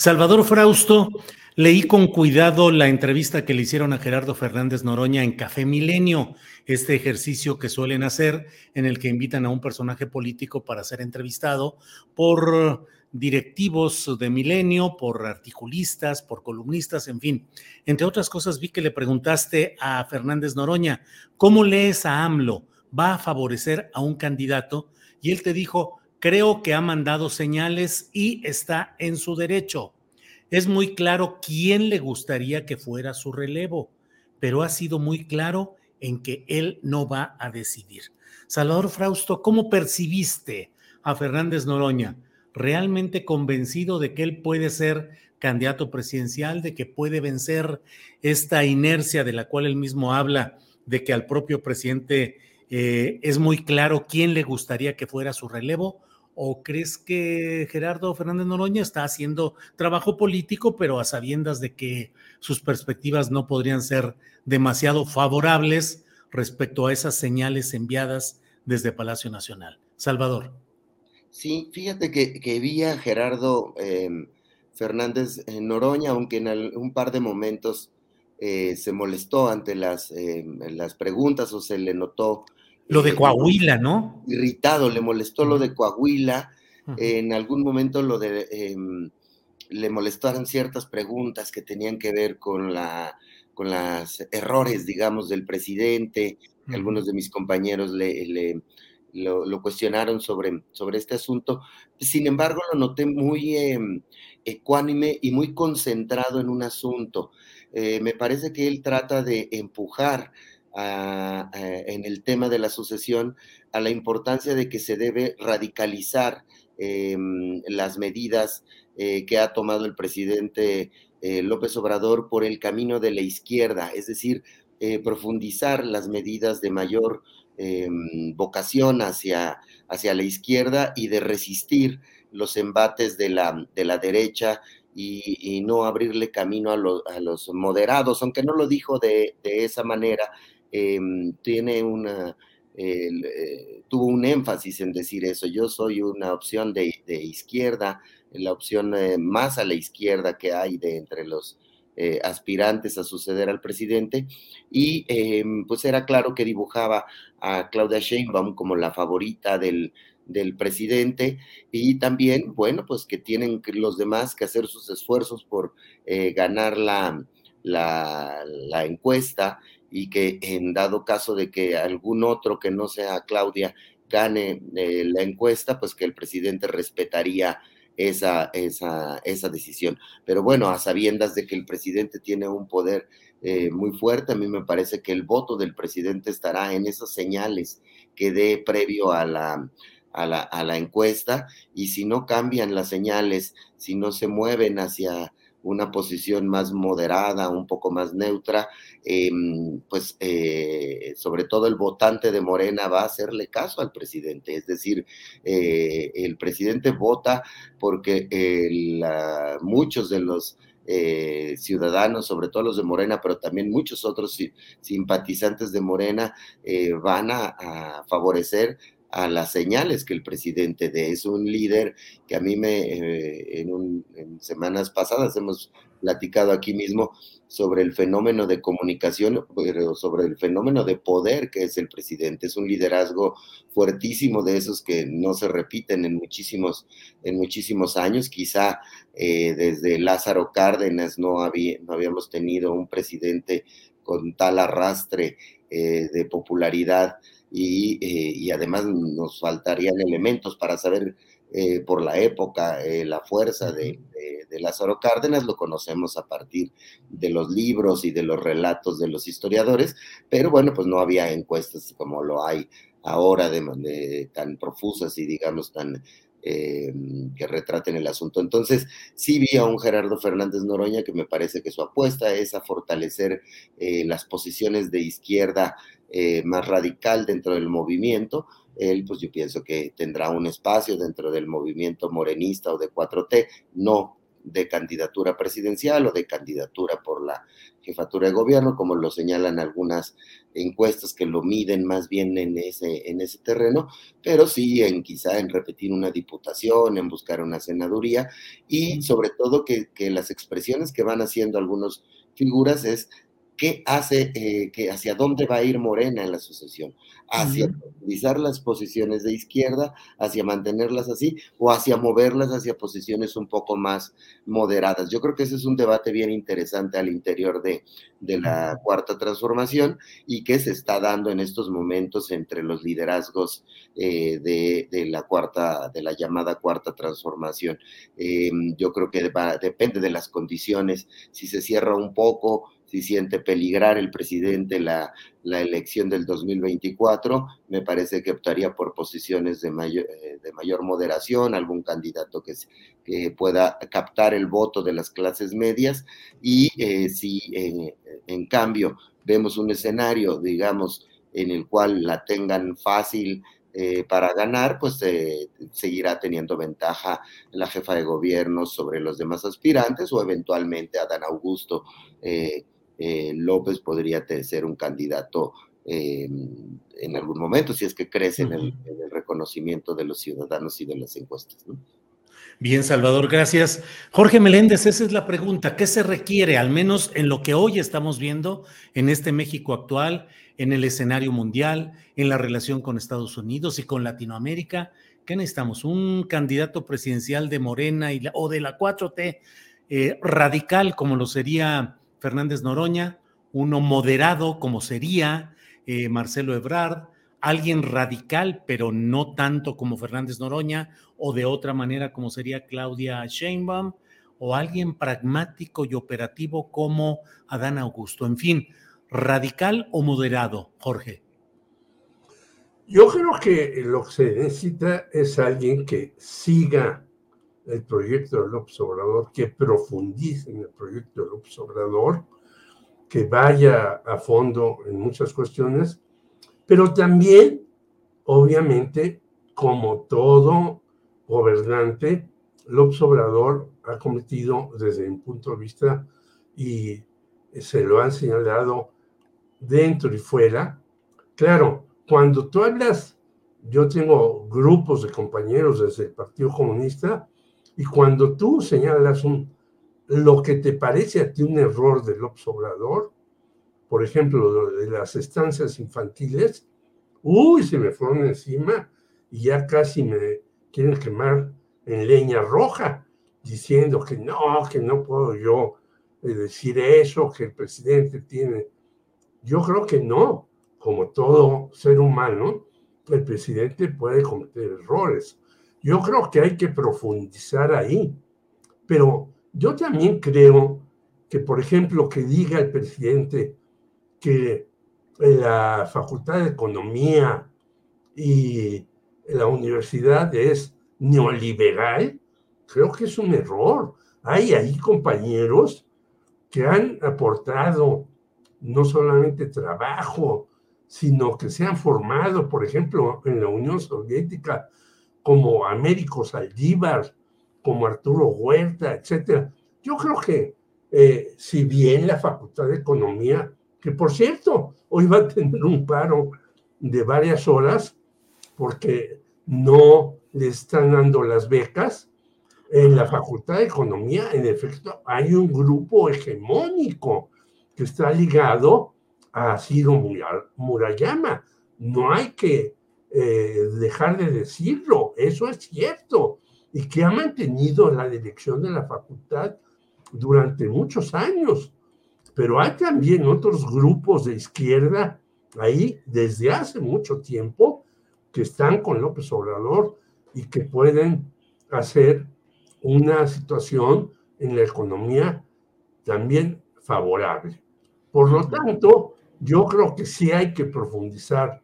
Salvador Frausto, leí con cuidado la entrevista que le hicieron a Gerardo Fernández Noroña en Café Milenio, este ejercicio que suelen hacer en el que invitan a un personaje político para ser entrevistado por directivos de Milenio, por articulistas, por columnistas, en fin. Entre otras cosas, vi que le preguntaste a Fernández Noroña, ¿cómo lees a AMLO? ¿Va a favorecer a un candidato? Y él te dijo, creo que ha mandado señales y está en su derecho. Es muy claro quién le gustaría que fuera su relevo, pero ha sido muy claro en que él no va a decidir. Salvador Frausto, ¿cómo percibiste a Fernández Noroña? ¿Realmente convencido de que él puede ser candidato presidencial, de que puede vencer esta inercia de la cual él mismo habla, de que al propio presidente eh, es muy claro quién le gustaría que fuera su relevo? ¿O crees que Gerardo Fernández Noroña está haciendo trabajo político, pero a sabiendas de que sus perspectivas no podrían ser demasiado favorables respecto a esas señales enviadas desde Palacio Nacional? Salvador. Sí, fíjate que, que vi a Gerardo em, Fernández Noroña, aunque en un par de momentos eh, se molestó ante las, em, las preguntas o se le notó lo de Coahuila, ¿no? Irritado, le molestó lo de Coahuila. En algún momento lo de em, le molestaron ciertas preguntas que tenían que ver con la con los errores, digamos, del presidente. Algunos de mis compañeros le, lo, cuestionaron sobre, sobre este asunto. Sin embargo, lo noté muy em, ecuánime y muy concentrado en un asunto. Eh, me parece que él trata de empujar en el tema de la sucesión a la importancia de que se debe radicalizar em, las medidas eh, que ha tomado el presidente eh, López Obrador por el camino de la izquierda, es decir, eh, profundizar las medidas de mayor em, vocación hacia, hacia la izquierda y de resistir los embates de la, de la derecha y, no abrirle camino a, a, los moderados, aunque no lo dijo de, de esa manera, Em, tiene una, eh, tuvo un énfasis en decir eso. Yo soy una opción de, izquierda, la opción eh, más a la izquierda que hay de entre los eh, aspirantes a suceder al presidente. Y em, pues era claro que dibujaba a Claudia Sheinbaum como la favorita del, del presidente y también, bueno, pues que tienen los demás que hacer sus esfuerzos por ganar la, la, la encuesta y que en dado caso de que algún otro que no sea Claudia gane eh, la encuesta, pues que el presidente respetaría esa, esa, esa, decisión. Pero bueno, a sabiendas de que el presidente tiene un poder eh, muy fuerte, a mí me parece que el voto del presidente estará en esas señales que dé previo a la, a la, a la encuesta y si no cambian las señales, si no se mueven hacia una posición más moderada, un poco más neutra, em, pues eh, sobre todo el votante de Morena va a hacerle caso al presidente. Es decir, eh, el presidente vota porque muchos de los eh, ciudadanos, sobre todo los de Morena, pero también muchos otros simpatizantes de Morena, van a, favorecer a las señales que el presidente dé. Es un líder que a mí me, eh, en, en semanas pasadas hemos platicado aquí mismo sobre el fenómeno de comunicación, pero sobre el fenómeno de poder que es el presidente. Es un liderazgo fuertísimo de esos que no se repiten en muchísimos, en muchísimos años. Quizá eh, desde Lázaro Cárdenas no, había, no habíamos tenido un presidente con tal arrastre eh, de popularidad y, eh, y, además nos faltarían elementos para saber eh, por la época, eh, la fuerza de, de, Lázaro Cárdenas, lo conocemos a partir de los libros y de los relatos de los historiadores, pero bueno, pues no había encuestas como lo hay ahora, de, tan profusas y digamos tan eh, que retraten el asunto. Entonces, sí vi a un Gerardo Fernández Noroña que me parece que su apuesta es a fortalecer las posiciones de izquierda más radical dentro del movimiento, él pues yo pienso que tendrá un espacio dentro del movimiento morenista o de 4T, no de candidatura presidencial o de candidatura por la jefatura de gobierno, como lo señalan algunas encuestas que lo miden más bien en ese, en ese terreno, pero sí en quizá en repetir una diputación, en buscar una senaduría y sobre todo que, que las expresiones que van haciendo algunas figuras es qué hace, eh, que hacia dónde va a ir Morena en la sucesión, hacia utilizar las posiciones de izquierda, hacia mantenerlas así, o hacia moverlas hacia posiciones un poco más moderadas. Yo creo que ese es un debate bien interesante al interior de, de la cuarta transformación y que se está dando en estos momentos entre los liderazgos eh, de, de, la cuarta, de la llamada cuarta transformación. Eh, yo creo que va, depende de las condiciones, si se cierra un poco, si siente peligrar el presidente la, la, elección del 2024, me parece que optaría por posiciones de mayor, eh, de mayor moderación, algún candidato que, pueda captar el voto de las clases medias y eh, si eh, en cambio vemos un escenario, digamos, en el cual la tengan fácil para ganar, pues seguirá teniendo ventaja la jefa de gobierno sobre los demás aspirantes o eventualmente Adán Augusto eh, López podría ser un candidato eh, en algún momento, si es que crece en, el, en, el, reconocimiento de los ciudadanos y de las encuestas. ¿no? Bien, Salvador, gracias. Jorge Meléndez, esa es la pregunta. ¿Qué se requiere, al menos en lo que hoy estamos viendo en este México actual, en el escenario mundial, en la relación con Estados Unidos y con Latinoamérica? ¿Qué necesitamos? ¿Un candidato presidencial de Morena y la, o de la 4T eh, radical como lo sería Fernández Noroña, uno moderado como sería eh, Marcelo Ebrard, alguien radical, pero no tanto como Fernández Noroña, o de otra manera como sería Claudia Sheinbaum, o alguien pragmático y operativo como Adán Augusto. En fin, radical o moderado, Jorge. Yo creo que lo que se necesita es alguien que siga el proyecto del López Obrador, que profundice en el proyecto del López Obrador, que vaya a fondo en muchas cuestiones, pero también, obviamente, como todo gobernante, López Obrador ha cometido desde mi punto de vista, y se lo han señalado dentro y fuera, claro, cuando tú hablas, yo tengo grupos de compañeros desde el Partido Comunista, y cuando tú señalas un, lo que te parece a ti un error del observador, por ejemplo, de las estancias infantiles, uy, se me fueron encima y ya casi me quieren quemar en leña roja, diciendo que no, que no puedo yo eh, decir eso, que el presidente tiene. Yo creo que no, como todo ser humano, el presidente puede cometer errores. Yo creo que hay que profundizar ahí, pero yo también creo que, por ejemplo, que diga el presidente que la Facultad de Economía y la universidad es neoliberal, creo que es un error. Hay ahí compañeros que han aportado no solamente trabajo, sino que se han formado, por ejemplo, en la Unión Soviética, como Américo Saldívar, como Arturo Huerta, etcétera. Yo creo que eh, si bien la Facultad de Economía, que por cierto, hoy va a tener un paro de varias horas, porque no le están dando las becas. En la Facultad de Economía, en efecto, hay un grupo hegemónico que está ligado a Ciro Murayama. No hay que eh, dejar de decirlo, eso es cierto, y que ha mantenido la dirección de la facultad durante muchos años. Pero hay también otros grupos de izquierda ahí desde hace mucho tiempo que están con López Obrador y que pueden hacer una situación en la economía también favorable. Por lo tanto, yo creo que sí hay que profundizar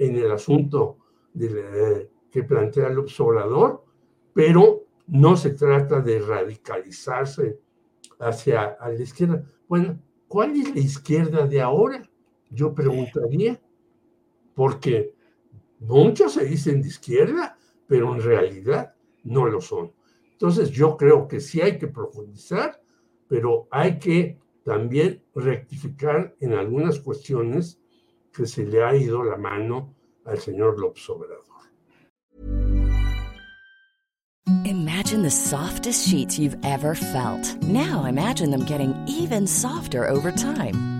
en el asunto de, que plantea el Obrador, pero no se trata de radicalizarse hacia la izquierda. Bueno, ¿cuál es la izquierda de ahora? Yo preguntaría, porque muchos se dicen de izquierda, pero en realidad no lo son. Entonces yo creo que sí hay que profundizar, pero hay que también rectificar en algunas cuestiones que se le ha ido la mano al señor López Obrador. Imagine the softest sheets you've ever felt. Now imagine them getting even softer over time.